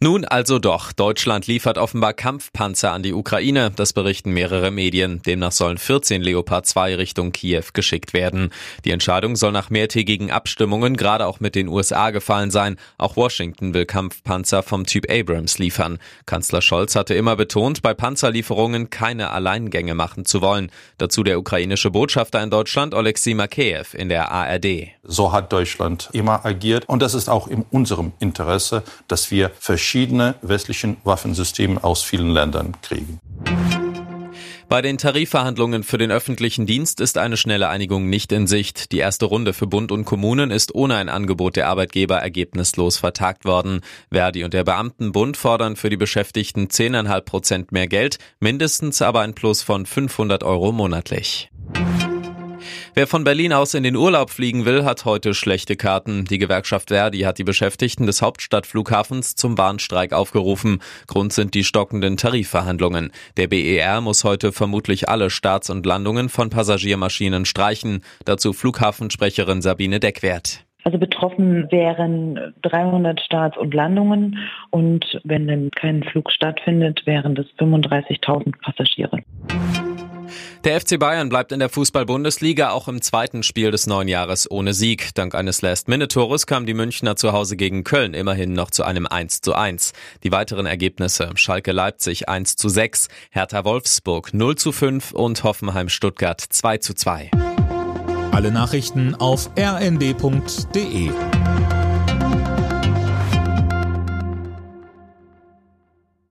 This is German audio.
Nun also doch. Deutschland liefert offenbar Kampfpanzer an die Ukraine. Das berichten mehrere Medien. Demnach sollen 14 Leopard 2 Richtung Kiew geschickt werden. Die Entscheidung soll nach mehrtägigen Abstimmungen gerade auch mit den USA gefallen sein. Auch Washington will Kampfpanzer vom Typ Abrams liefern. Kanzler Scholz hatte immer betont, bei Panzerlieferungen keine Alleingänge machen zu wollen. Dazu der ukrainische Botschafter in Deutschland Oleksiy Makeyev in der ARD. So hat Deutschland immer agiert und das ist auch in unserem Interesse, dass wir verschiedene westlichen Waffensysteme aus vielen Ländern kriegen. Bei den Tarifverhandlungen für den öffentlichen Dienst ist eine schnelle Einigung nicht in Sicht. Die erste Runde für Bund und Kommunen ist ohne ein Angebot der Arbeitgeber ergebnislos vertagt worden. Verdi und der Beamtenbund fordern für die Beschäftigten 10,5 Prozent mehr Geld, mindestens aber ein Plus von 500 Euro monatlich. Wer von Berlin aus in den Urlaub fliegen will, hat heute schlechte Karten. Die Gewerkschaft Verdi hat die Beschäftigten des Hauptstadtflughafens zum Warnstreik aufgerufen. Grund sind die stockenden Tarifverhandlungen. Der BER muss heute vermutlich alle Starts und Landungen von Passagiermaschinen streichen. Dazu Flughafensprecherin Sabine Deckwert. Also betroffen wären 300 Starts und Landungen und wenn dann kein Flug stattfindet, wären das 35.000 Passagiere. Der FC Bayern bleibt in der Fußball-Bundesliga auch im zweiten Spiel des neuen Jahres ohne Sieg. Dank eines Last-Minute-Tores kam die Münchner zu Hause gegen Köln immerhin noch zu einem 1 zu 1. Die weiteren Ergebnisse Schalke Leipzig 1 zu 6, Hertha Wolfsburg 0 zu 5 und Hoffenheim Stuttgart 2 zu 2. Alle Nachrichten auf rnd.de